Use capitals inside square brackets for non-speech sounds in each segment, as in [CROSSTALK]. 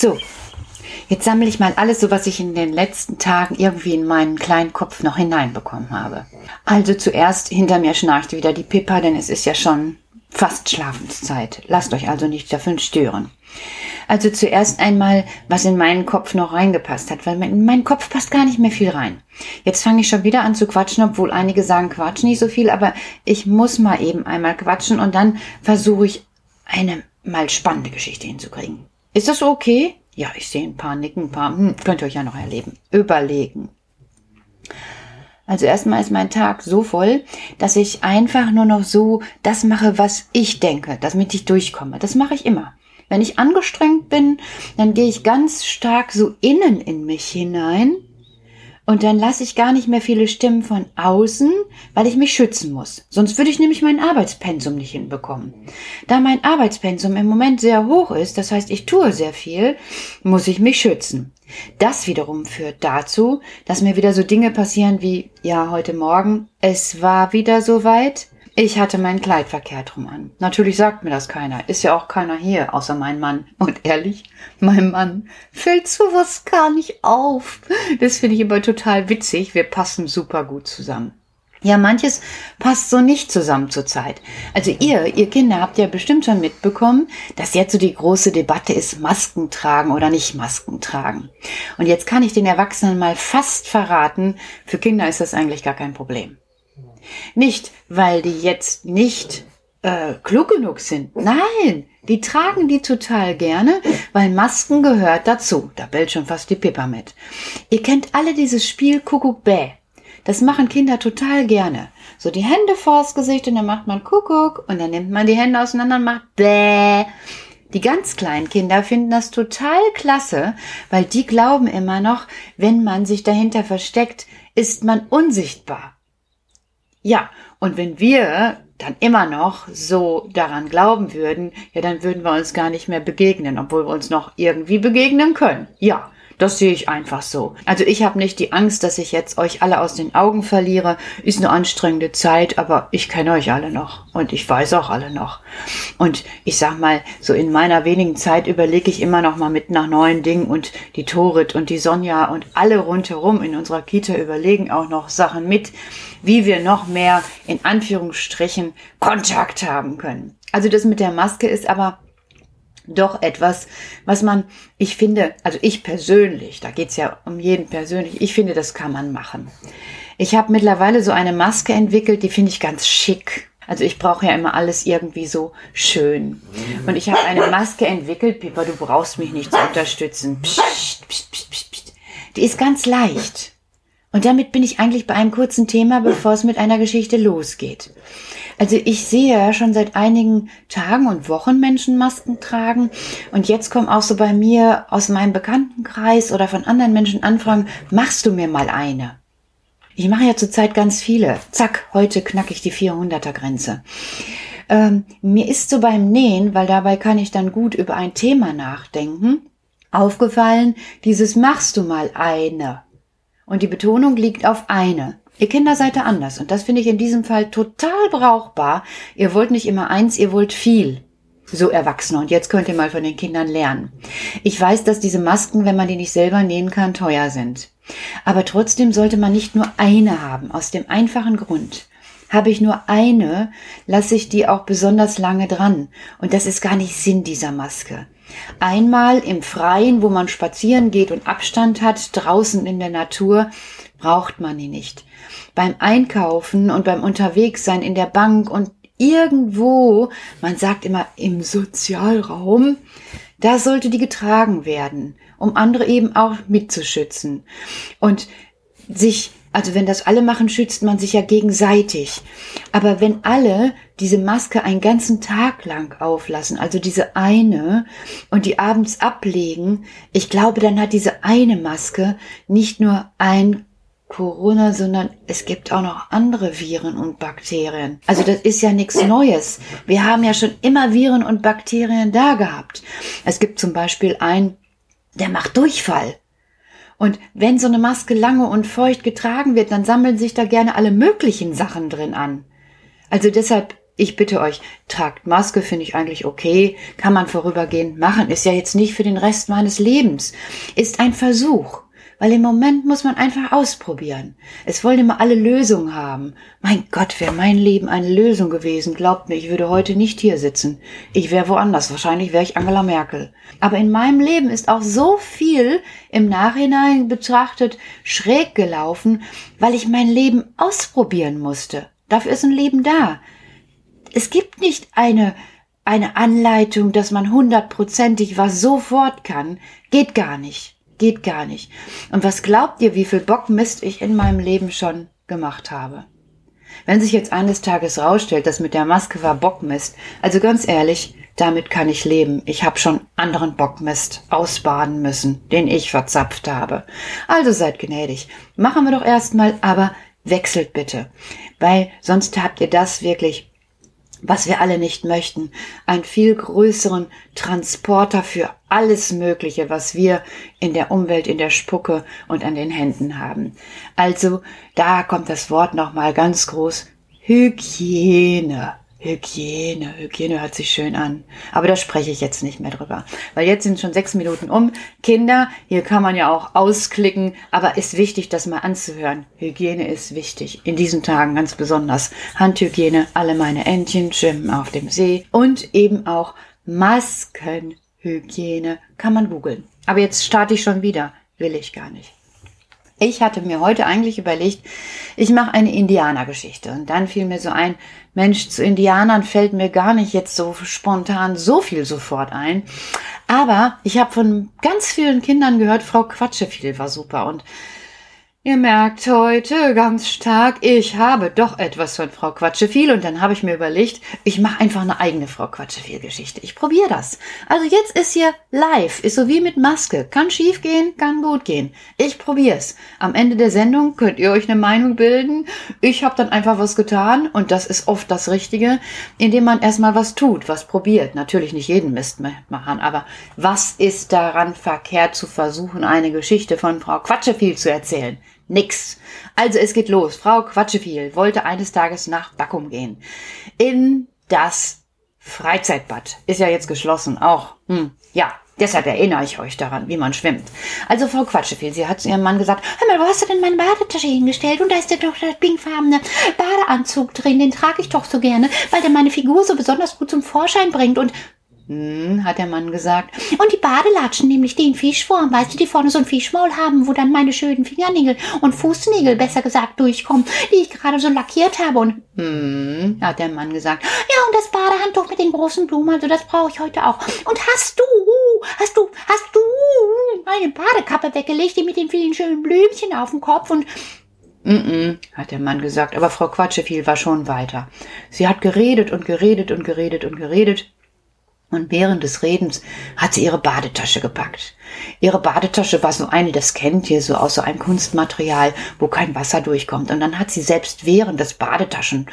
So, jetzt sammle ich mal alles so, was ich in den letzten Tagen irgendwie in meinen kleinen Kopf noch hineinbekommen habe. Also zuerst hinter mir schnarcht wieder die Pippa, denn es ist ja schon fast Schlafenszeit. Lasst euch also nicht davon stören. Also zuerst einmal, was in meinen Kopf noch reingepasst hat, weil in meinen Kopf passt gar nicht mehr viel rein. Jetzt fange ich schon wieder an zu quatschen, obwohl einige sagen, quatsch nicht so viel, aber ich muss mal eben einmal quatschen und dann versuche ich eine mal spannende Geschichte hinzukriegen. Ist das okay? Ja, ich sehe ein paar Nicken, ein paar, hm, könnt ihr euch ja noch erleben. Überlegen. Also erstmal ist mein Tag so voll, dass ich einfach nur noch so das mache, was ich denke, damit ich durchkomme. Das mache ich immer. Wenn ich angestrengt bin, dann gehe ich ganz stark so innen in mich hinein und dann lasse ich gar nicht mehr viele Stimmen von außen, weil ich mich schützen muss. Sonst würde ich nämlich mein Arbeitspensum nicht hinbekommen. Da mein Arbeitspensum im Moment sehr hoch ist, das heißt, ich tue sehr viel, muss ich mich schützen. Das wiederum führt dazu, dass mir wieder so Dinge passieren wie, ja, heute Morgen, es war wieder soweit, ich hatte mein Kleid verkehrt rum an. Natürlich sagt mir das keiner. Ist ja auch keiner hier, außer mein Mann. Und ehrlich, mein Mann fällt sowas gar nicht auf. Das finde ich aber total witzig. Wir passen super gut zusammen. Ja, manches passt so nicht zusammen zurzeit. Also ihr, ihr Kinder habt ja bestimmt schon mitbekommen, dass jetzt so die große Debatte ist, Masken tragen oder nicht Masken tragen. Und jetzt kann ich den Erwachsenen mal fast verraten, für Kinder ist das eigentlich gar kein Problem. Nicht, weil die jetzt nicht äh, klug genug sind. Nein, die tragen die total gerne, weil Masken gehört dazu. Da bellt schon fast die Pippa mit. Ihr kennt alle dieses Spiel Kuckuck Bäh. Das machen Kinder total gerne. So die Hände vors Gesicht und dann macht man Kuckuck und dann nimmt man die Hände auseinander und macht Bäh. Die ganz kleinen Kinder finden das total klasse, weil die glauben immer noch, wenn man sich dahinter versteckt, ist man unsichtbar. Ja, und wenn wir dann immer noch so daran glauben würden, ja, dann würden wir uns gar nicht mehr begegnen, obwohl wir uns noch irgendwie begegnen können. Ja, das sehe ich einfach so. Also ich habe nicht die Angst, dass ich jetzt euch alle aus den Augen verliere. Ist eine anstrengende Zeit, aber ich kenne euch alle noch und ich weiß auch alle noch. Und ich sag mal, so in meiner wenigen Zeit überlege ich immer noch mal mit nach neuen Dingen und die Torit und die Sonja und alle rundherum in unserer Kita überlegen auch noch Sachen mit, wie wir noch mehr in Anführungsstrichen Kontakt haben können. Also das mit der Maske ist aber doch etwas, was man, ich finde, also ich persönlich, da geht's ja um jeden persönlich, ich finde, das kann man machen. Ich habe mittlerweile so eine Maske entwickelt, die finde ich ganz schick. Also ich brauche ja immer alles irgendwie so schön. Und ich habe eine Maske entwickelt, Pippa, du brauchst mich nicht zu unterstützen. Psst, psst, psst, psst. Die ist ganz leicht. Und damit bin ich eigentlich bei einem kurzen Thema, bevor es mit einer Geschichte losgeht. Also ich sehe ja schon seit einigen Tagen und Wochen Menschen Masken tragen. Und jetzt kommen auch so bei mir aus meinem Bekanntenkreis oder von anderen Menschen Anfragen, machst du mir mal eine? Ich mache ja zurzeit ganz viele. Zack, heute knack ich die 400er Grenze. Ähm, mir ist so beim Nähen, weil dabei kann ich dann gut über ein Thema nachdenken, aufgefallen, dieses machst du mal eine. Und die Betonung liegt auf eine. Ihr Kinder seid da anders und das finde ich in diesem Fall total brauchbar. Ihr wollt nicht immer eins, ihr wollt viel. So Erwachsene. Und jetzt könnt ihr mal von den Kindern lernen. Ich weiß, dass diese Masken, wenn man die nicht selber nähen kann, teuer sind. Aber trotzdem sollte man nicht nur eine haben, aus dem einfachen Grund. Habe ich nur eine, lasse ich die auch besonders lange dran. Und das ist gar nicht Sinn dieser Maske. Einmal im Freien, wo man spazieren geht und Abstand hat, draußen in der Natur, braucht man die nicht. Beim Einkaufen und beim Unterwegssein in der Bank und irgendwo, man sagt immer im Sozialraum, da sollte die getragen werden, um andere eben auch mitzuschützen. Und sich also wenn das alle machen, schützt man sich ja gegenseitig. Aber wenn alle diese Maske einen ganzen Tag lang auflassen, also diese eine, und die abends ablegen, ich glaube, dann hat diese eine Maske nicht nur ein Corona, sondern es gibt auch noch andere Viren und Bakterien. Also das ist ja nichts Neues. Wir haben ja schon immer Viren und Bakterien da gehabt. Es gibt zum Beispiel einen, der macht Durchfall. Und wenn so eine Maske lange und feucht getragen wird, dann sammeln sich da gerne alle möglichen Sachen drin an. Also deshalb Ich bitte euch, tragt Maske, finde ich eigentlich okay, kann man vorübergehend machen, ist ja jetzt nicht für den Rest meines Lebens, ist ein Versuch. Weil im Moment muss man einfach ausprobieren. Es wollen immer alle Lösungen haben. Mein Gott, wäre mein Leben eine Lösung gewesen, glaubt mir, ich würde heute nicht hier sitzen. Ich wäre woanders, wahrscheinlich wäre ich Angela Merkel. Aber in meinem Leben ist auch so viel im Nachhinein betrachtet schräg gelaufen, weil ich mein Leben ausprobieren musste. Dafür ist ein Leben da. Es gibt nicht eine eine Anleitung, dass man hundertprozentig was sofort kann. Geht gar nicht. Geht gar nicht. Und was glaubt ihr, wie viel Bockmist ich in meinem Leben schon gemacht habe? Wenn sich jetzt eines Tages rausstellt, dass mit der Maske war Bockmist, also ganz ehrlich, damit kann ich leben. Ich habe schon anderen Bockmist ausbaden müssen, den ich verzapft habe. Also seid gnädig. Machen wir doch erstmal, aber wechselt bitte. Weil sonst habt ihr das wirklich was wir alle nicht möchten, einen viel größeren Transporter für alles Mögliche, was wir in der Umwelt, in der Spucke und an den Händen haben. Also, da kommt das Wort nochmal ganz groß Hygiene. Hygiene, Hygiene hört sich schön an. Aber da spreche ich jetzt nicht mehr drüber. Weil jetzt sind schon sechs Minuten um. Kinder, hier kann man ja auch ausklicken, aber ist wichtig, das mal anzuhören. Hygiene ist wichtig. In diesen Tagen ganz besonders. Handhygiene, alle meine Entchen schwimmen auf dem See. Und eben auch Maskenhygiene kann man googeln. Aber jetzt starte ich schon wieder. Will ich gar nicht. Ich hatte mir heute eigentlich überlegt, ich mache eine Indianergeschichte. Und dann fiel mir so ein, Mensch, zu Indianern fällt mir gar nicht jetzt so spontan so viel sofort ein. Aber ich habe von ganz vielen Kindern gehört, Frau Quatscheviel war super. Und Ihr merkt heute ganz stark, ich habe doch etwas von Frau Quatscheviel und dann habe ich mir überlegt, ich mache einfach eine eigene Frau Quatscheviel-Geschichte. Ich probiere das. Also jetzt ist hier live, ist so wie mit Maske. Kann schief gehen, kann gut gehen. Ich probiere es. Am Ende der Sendung könnt ihr euch eine Meinung bilden. Ich habe dann einfach was getan und das ist oft das Richtige, indem man erstmal was tut, was probiert. Natürlich nicht jeden Mist machen, aber was ist daran verkehrt zu versuchen, eine Geschichte von Frau Quatscheviel zu erzählen? Nix. Also es geht los. Frau Quatscheviel wollte eines Tages nach Backum gehen. In das Freizeitbad. Ist ja jetzt geschlossen. Auch. Hm, ja, Deshalb erinnere ich euch daran, wie man schwimmt. Also Frau Quatscheviel, sie hat zu ihrem Mann gesagt, hör mal, wo hast du denn meine Badetasche hingestellt? Und da ist ja doch der pinkfarbene Badeanzug drin, den trage ich doch so gerne, weil der meine Figur so besonders gut zum Vorschein bringt. Und hm, hat der Mann gesagt. Und die Badelatschen, nämlich den Fischform, weißt du, die vorne so ein Fischmaul haben, wo dann meine schönen Fingernägel und Fußnägel, besser gesagt, durchkommen, die ich gerade so lackiert habe. Und, hm, hat der Mann gesagt. Ja, und das Badehandtuch mit den großen Blumen, also das brauche ich heute auch. Und hast du, hast du, hast du meine Badekappe weggelegt, die mit den vielen schönen Blümchen auf dem Kopf und Mm, -mm hat der Mann gesagt, aber Frau Quatscheviel war schon weiter. Sie hat geredet und geredet und geredet und geredet und während des Redens hat sie ihre Badetasche gepackt. Ihre Badetasche war so eine, das kennt ihr, so aus so einem Kunstmaterial, wo kein Wasser durchkommt. Und dann hat sie selbst während des Badetaschen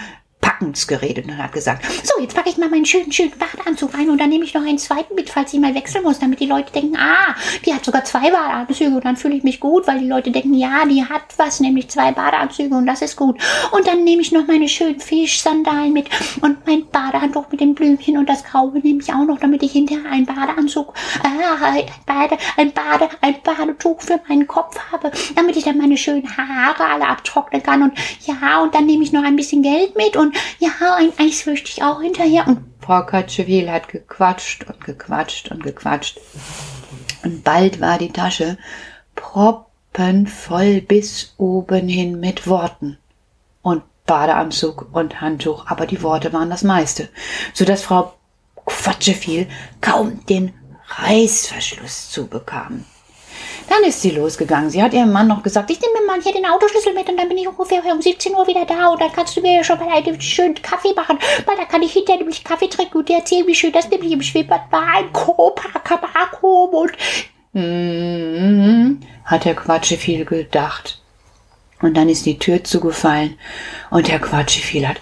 Packens geredet und hat gesagt, so, jetzt packe ich mal meinen schönen, schönen Badeanzug rein und dann nehme ich noch einen zweiten mit, falls ich mal wechseln muss, damit die Leute denken, ah, die hat sogar zwei Badeanzüge und dann fühle ich mich gut, weil die Leute denken, ja, die hat was, nämlich zwei Badeanzüge und das ist gut. Und dann nehme ich noch meine schönen Fischsandalen mit und mein Badehandtuch mit den Blümchen und das Graue nehme ich auch noch, damit ich hinterher einen Badeanzug, ah, ein Bade, ein Bade, ein Badetuch für meinen Kopf habe, damit ich dann meine schönen Haare alle abtrocknen kann und ja, und dann nehme ich noch ein bisschen Geld mit und ja, ein Eis möchte ich auch hinterher. Und Frau Katschewil hat gequatscht und gequatscht und gequatscht. Und bald war die Tasche proppenvoll bis oben hin mit Worten. Und Badeanzug und Handtuch, aber die Worte waren das meiste, so dass Frau Quatscheviel kaum den Reißverschluss zubekam. Dann ist sie losgegangen. Sie hat ihrem Mann noch gesagt, ich nehme mir mal hier den Autoschlüssel mit und dann bin ich ungefähr um 17 Uhr wieder da und dann kannst du mir schon mal einen schönen Kaffee machen, weil da kann ich hinterher nämlich Kaffee trinken und dir erzählen, wie schön das nämlich im Schwimmbad war, ein Copacabana und mm, hat der Quatsche viel gedacht. Und dann ist die Tür zugefallen und der Quatsche viel hat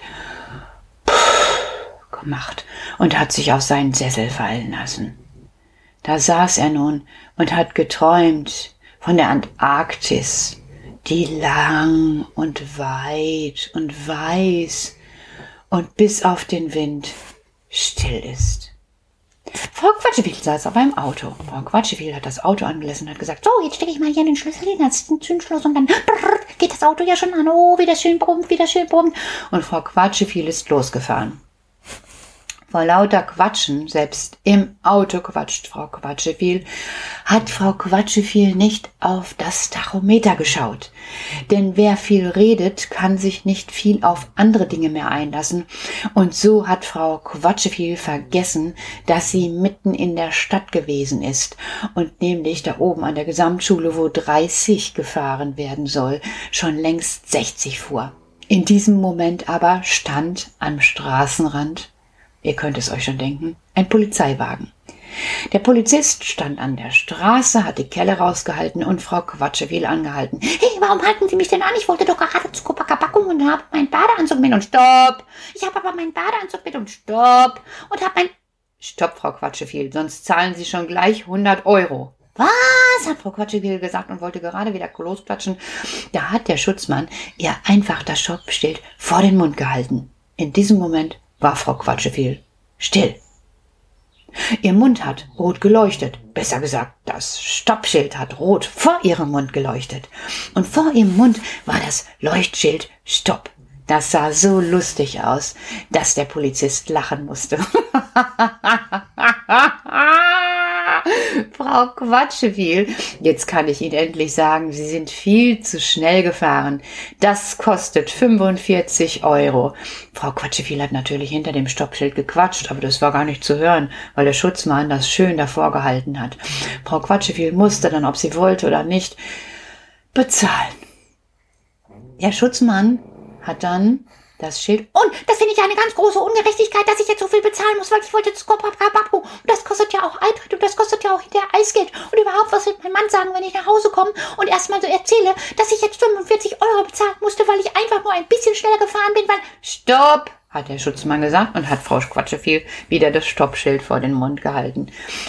gemacht und hat sich auf seinen Sessel fallen lassen. Da saß er nun und hat geträumt von der Antarktis, die lang und weit und weiß und bis auf den Wind still ist. Frau Quatschewiel saß auf einem Auto. Frau Quatschewiel hat das Auto angelassen und hat gesagt, so, jetzt stecke ich mal hier den Schlüssel in das Zündschloss und dann brrr, geht das Auto ja schon an. Oh, wieder schön brummt, wieder schön brummt. Und Frau Quatschewiel ist losgefahren. Vor lauter Quatschen, selbst im Auto quatscht Frau Quatscheviel, hat Frau Quatscheviel nicht auf das Tachometer geschaut. Denn wer viel redet, kann sich nicht viel auf andere Dinge mehr einlassen. Und so hat Frau Quatscheviel vergessen, dass sie mitten in der Stadt gewesen ist und nämlich da oben an der Gesamtschule, wo 30 gefahren werden soll, schon längst 60 fuhr. In diesem Moment aber stand am Straßenrand Ihr könnt es euch schon denken, ein Polizeiwagen. Der Polizist stand an der Straße, hat die Kelle rausgehalten und Frau Quatschewiel angehalten. Hey, warum halten Sie mich denn an? Ich wollte doch gerade zu Copacabana und habe meinen Badeanzug mit und stopp. Ich habe aber meinen Badeanzug mit und stopp. Und habe mein... Stopp, Frau Quatschewiel, sonst zahlen Sie schon gleich 100 Euro. Was? hat Frau Quatschewiel gesagt und wollte gerade wieder losklatschen. Da hat der Schutzmann ihr einfach das Stoppschild vor den Mund gehalten. In diesem Moment war Frau Quatscheviel still. Ihr Mund hat rot geleuchtet. Besser gesagt, das Stoppschild hat rot vor ihrem Mund geleuchtet. Und vor ihrem Mund war das Leuchtschild Stopp. Das sah so lustig aus, dass der Polizist lachen musste. [LAUGHS] Frau Quatscheviel, jetzt kann ich Ihnen endlich sagen, Sie sind viel zu schnell gefahren. Das kostet 45 Euro. Frau Quatscheviel hat natürlich hinter dem Stoppschild gequatscht, aber das war gar nicht zu hören, weil der Schutzmann das schön davor gehalten hat. Frau Quatscheviel musste dann, ob sie wollte oder nicht, bezahlen. Der Schutzmann hat dann das Schild. Und das finde ich eine ganz große Ungerechtigkeit, dass ich jetzt so viel bezahlen muss, weil ich wollte zu Kopapapapu. Und das kostet ja auch Eintritt und das kostet ja auch hinterher Eisgeld. Und überhaupt, was wird mein Mann sagen, wenn ich nach Hause komme und erstmal so erzähle, dass ich jetzt 45 Euro bezahlen musste, weil ich einfach nur ein bisschen schneller gefahren bin, weil. Stopp! Hat der Schutzmann gesagt und hat Frau Quatscheviel wieder das Stoppschild vor den Mund gehalten.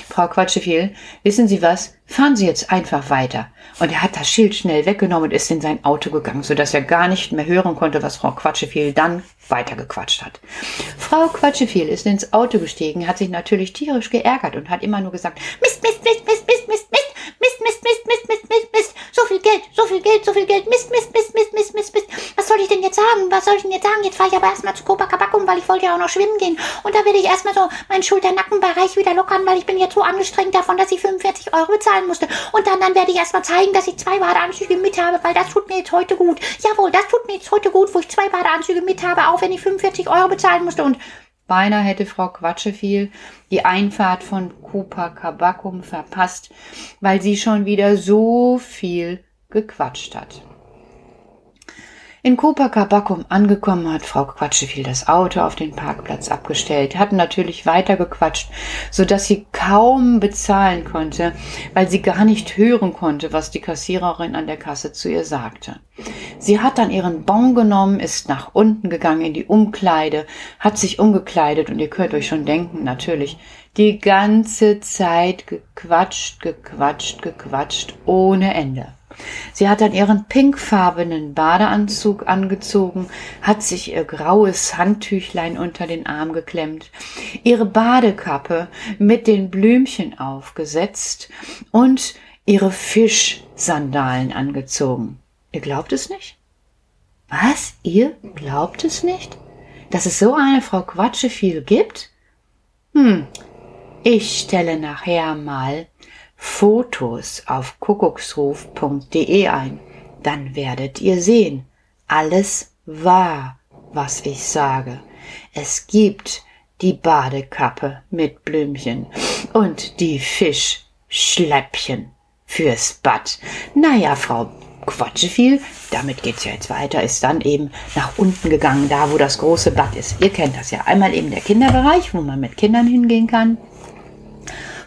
Frau Quatscheviel, wissen Sie was? Fahren Sie jetzt einfach weiter. Und er hat das Schild schnell weggenommen und ist in sein Auto gegangen, sodass er gar nicht mehr hören konnte, was Frau Quatscheviel dann weitergequatscht hat. Frau Quatscheviel ist ins Auto gestiegen, hat sich natürlich tierisch geärgert und hat immer nur gesagt, Mist, Mist, Mist, Mist, Mist, Mist, Mist, Mist, Mist, Mist, Mist, Mist, Mist, Mist, so viel Geld, so viel Geld, so viel Geld, Mist, Mist, Mist, Mist, Mist, Mist, Mist. Was soll ich denn jetzt sagen? Was soll ich denn jetzt sagen? Jetzt fahre ich aber erstmal zu Copacabana, weil ich wollte ja auch noch schwimmen gehen. Und da werde ich erstmal so meinen Schulternackenbereich wieder lockern, weil ich bin jetzt so angestrengt davon, dass ich 45 Euro bezahlen musste. Und dann, dann werde ich erstmal zeigen, dass ich zwei Badeanzüge mit habe, weil das tut mir jetzt heute gut. Jawohl, das tut mir jetzt heute gut, wo ich zwei Badeanzüge mit habe, auch wenn ich 45 Euro bezahlen musste. Und Beinahe hätte Frau Quatscheviel die Einfahrt von Copacabacum verpasst, weil sie schon wieder so viel gequatscht hat. In Copacabacum angekommen hat Frau Quatscheviel das Auto auf den Parkplatz abgestellt, hat natürlich weitergequatscht, so dass sie kaum bezahlen konnte, weil sie gar nicht hören konnte, was die Kassiererin an der Kasse zu ihr sagte. Sie hat dann ihren Bon genommen, ist nach unten gegangen in die Umkleide, hat sich umgekleidet und ihr könnt euch schon denken, natürlich, die ganze Zeit gequatscht, gequatscht, gequatscht, ohne Ende. Sie hat dann ihren pinkfarbenen Badeanzug angezogen, hat sich ihr graues Handtüchlein unter den Arm geklemmt, ihre Badekappe mit den Blümchen aufgesetzt und ihre Fischsandalen angezogen. Ihr glaubt es nicht? Was? Ihr glaubt es nicht? Dass es so eine Frau Quatsche viel gibt? Hm, ich stelle nachher mal Fotos auf kuckucksruf.de ein, dann werdet ihr sehen, alles wahr, was ich sage. Es gibt die Badekappe mit Blümchen und die Fischschläppchen fürs Bad. Naja, Frau Quatscheviel, damit geht's ja jetzt weiter, ist dann eben nach unten gegangen, da wo das große Bad ist. Ihr kennt das ja. Einmal eben der Kinderbereich, wo man mit Kindern hingehen kann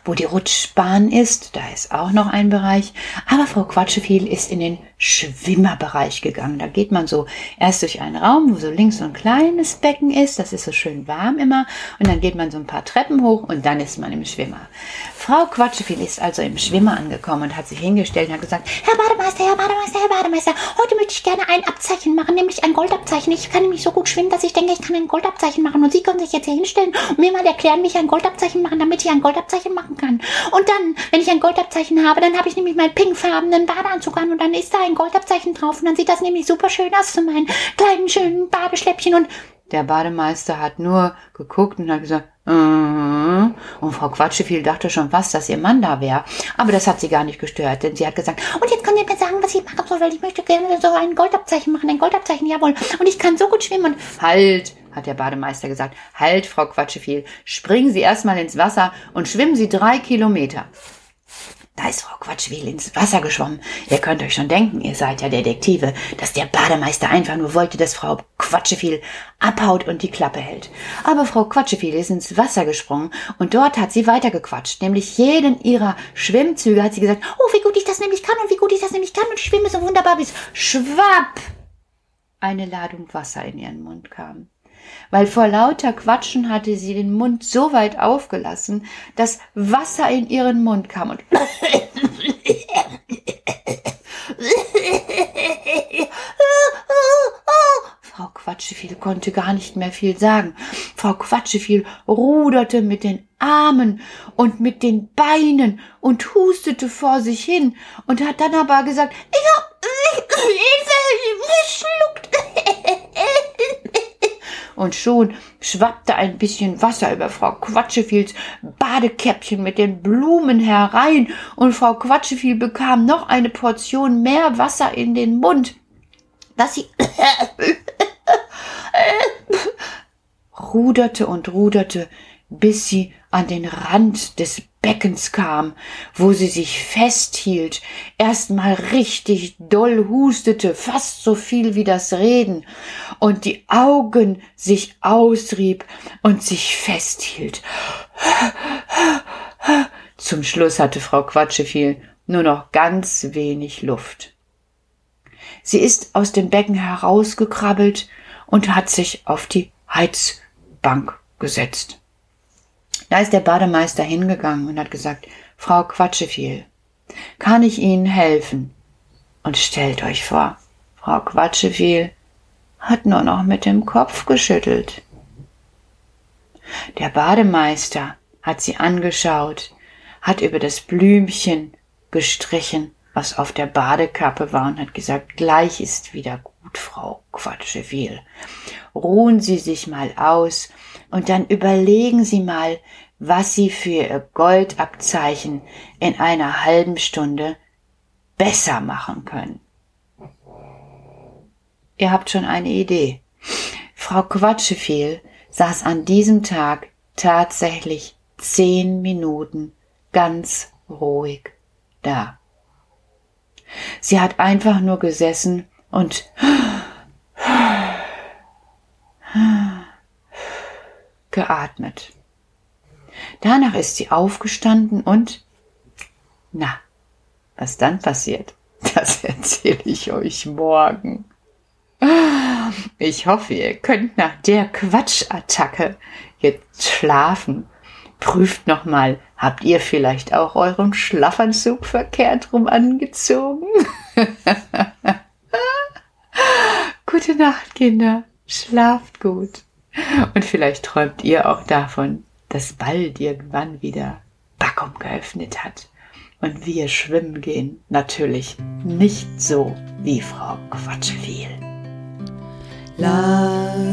wo die Rutschbahn ist, da ist auch noch ein Bereich. Aber Frau Quatscheviel ist in den Schwimmerbereich gegangen. Da geht man so erst durch einen Raum, wo so links so ein kleines Becken ist. Das ist so schön warm immer. Und dann geht man so ein paar Treppen hoch und dann ist man im Schwimmer. Frau Quatscheviel ist also im Schwimmer angekommen und hat sich hingestellt und hat gesagt, Herr Bademeister, Herr Bademeister, Herr Bademeister, heute möchte ich gerne ein Abzeichen machen, nämlich ein Goldabzeichen. Ich kann nämlich so gut schwimmen, dass ich denke, ich kann ein Goldabzeichen machen. Und Sie können sich jetzt hier hinstellen und mir mal erklären, wie ich ein Goldabzeichen machen, damit ich ein Goldabzeichen machen kann. Und dann, wenn ich ein Goldabzeichen habe, dann habe ich nämlich meinen pinkfarbenen Badeanzug an und dann ist da ein Goldabzeichen drauf und dann sieht das nämlich super schön aus zu meinen kleinen schönen Badeschläppchen und der Bademeister hat nur geguckt und hat gesagt, -huh. und Frau Quatscheviel dachte schon fast, dass ihr Mann da wäre. Aber das hat sie gar nicht gestört, denn sie hat gesagt, und jetzt könnt ihr mir sagen, was ich machen soll, weil ich möchte gerne so ein Goldabzeichen machen, ein Goldabzeichen, jawohl. Und ich kann so gut schwimmen und halt, hat der Bademeister gesagt, halt, Frau Quatscheviel, springen Sie erstmal ins Wasser und schwimmen Sie drei Kilometer. Da ist Frau Quatschwil ins Wasser geschwommen. Ihr könnt euch schon denken, ihr seid ja Detektive, dass der Bademeister einfach nur wollte, dass Frau Quatscheviel abhaut und die Klappe hält. Aber Frau Quatscheviel ist ins Wasser gesprungen und dort hat sie weitergequatscht. Nämlich jeden ihrer Schwimmzüge hat sie gesagt, oh, wie gut ich das nämlich kann und wie gut ich das nämlich kann und ich schwimme so wunderbar bis schwapp eine Ladung Wasser in ihren Mund kam weil vor lauter Quatschen hatte sie den Mund so weit aufgelassen, dass Wasser in ihren Mund kam und [LAUGHS] Frau Quatscheviel konnte gar nicht mehr viel sagen. Frau Quatscheviel ruderte mit den Armen und mit den Beinen und hustete vor sich hin und hat dann aber gesagt, ich hab Hilfe geschluckt und schon schwappte ein bisschen Wasser über Frau Quatscheviels Badekäppchen mit den Blumen herein, und Frau Quatscheviel bekam noch eine Portion mehr Wasser in den Mund, dass sie [COUGHS] ruderte und ruderte, bis sie an den Rand des Beckens kam, wo sie sich festhielt, erstmal richtig doll hustete, fast so viel wie das Reden, und die Augen sich ausrieb und sich festhielt. Zum Schluss hatte Frau Quatscheviel nur noch ganz wenig Luft. Sie ist aus dem Becken herausgekrabbelt und hat sich auf die Heizbank gesetzt. Da ist der Bademeister hingegangen und hat gesagt, Frau Quatscheviel, kann ich Ihnen helfen? Und stellt euch vor, Frau Quatscheviel hat nur noch mit dem Kopf geschüttelt. Der Bademeister hat sie angeschaut, hat über das Blümchen gestrichen, was auf der Badekappe war und hat gesagt, gleich ist wieder gut, Frau Quatscheviel. Ruhen Sie sich mal aus und dann überlegen Sie mal, was Sie für Ihr Goldabzeichen in einer halben Stunde besser machen können. Ihr habt schon eine Idee. Frau Quatscheviel saß an diesem Tag tatsächlich zehn Minuten ganz ruhig da. Sie hat einfach nur gesessen und geatmet. Danach ist sie aufgestanden und na, was dann passiert, [LAUGHS] das erzähle ich euch morgen. Ich hoffe, ihr könnt nach der Quatschattacke jetzt schlafen. Prüft nochmal, habt ihr vielleicht auch euren Schlafanzug verkehrt rum angezogen? [LAUGHS] Gute Nacht, Kinder. Schlaft gut. Und vielleicht träumt ihr auch davon, dass bald irgendwann wieder Backum geöffnet hat und wir schwimmen gehen. Natürlich nicht so wie Frau Quatscheviel. Lalelu,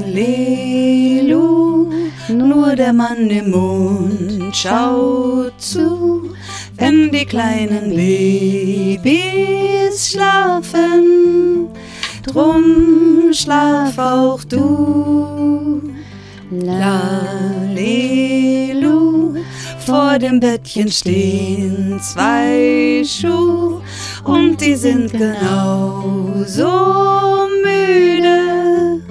nur der Mann im Mund schaut zu, wenn die kleinen Babys schlafen. Drum schlaf auch du. Lalelu, vor dem Bettchen stehen zwei Schuhe und die sind genauso müde,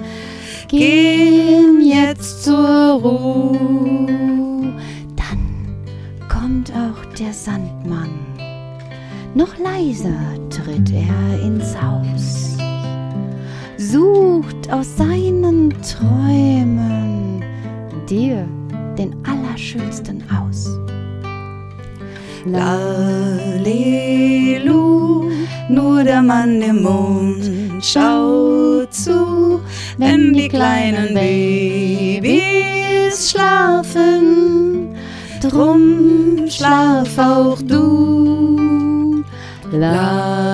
gehen jetzt zur Ruhe. Dann kommt auch der Sandmann. Noch leiser tritt er ins Haus, sucht aus seinen Träumen dir den Allerschönsten aus. Lalelu, nur der Mann im Mond schaut zu, wenn die kleinen Babys schlafen. Drum schlaf auch du. Lalelu,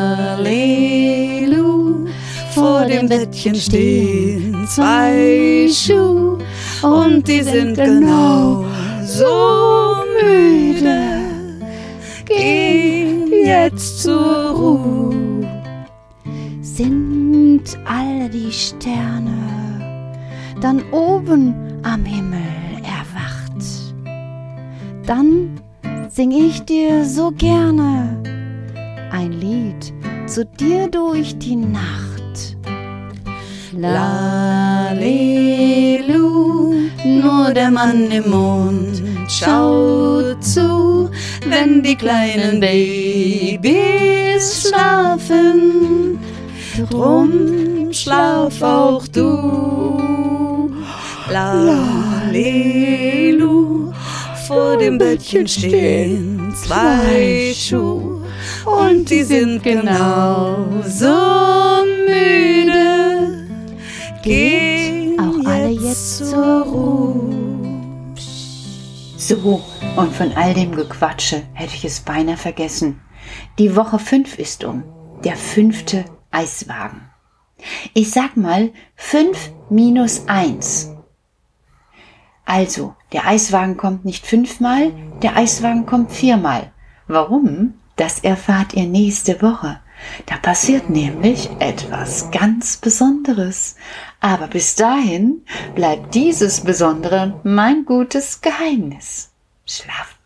dem Bettchen stehen zwei Schuhe und die sind genau so müde. Geh jetzt zur Ruhe. Sind all die Sterne dann oben am Himmel erwacht? Dann sing ich dir so gerne ein Lied zu dir durch die Nacht. Lalelu, nur der Mann im Mond schaut zu, wenn die kleinen Babys schlafen. Drum schlaf auch du. Lalelu, vor dem Bettchen stehen zwei Schuhe und die sind genau so zur Ruhe. So, und von all dem Gequatsche hätte ich es beinahe vergessen. Die Woche 5 ist um. Der fünfte Eiswagen. Ich sag mal 5 minus 1. Also, der Eiswagen kommt nicht fünfmal, der Eiswagen kommt viermal. Warum? Das erfahrt ihr nächste Woche. Da passiert nämlich etwas ganz Besonderes. Aber bis dahin bleibt dieses Besondere mein gutes Geheimnis. Schlaft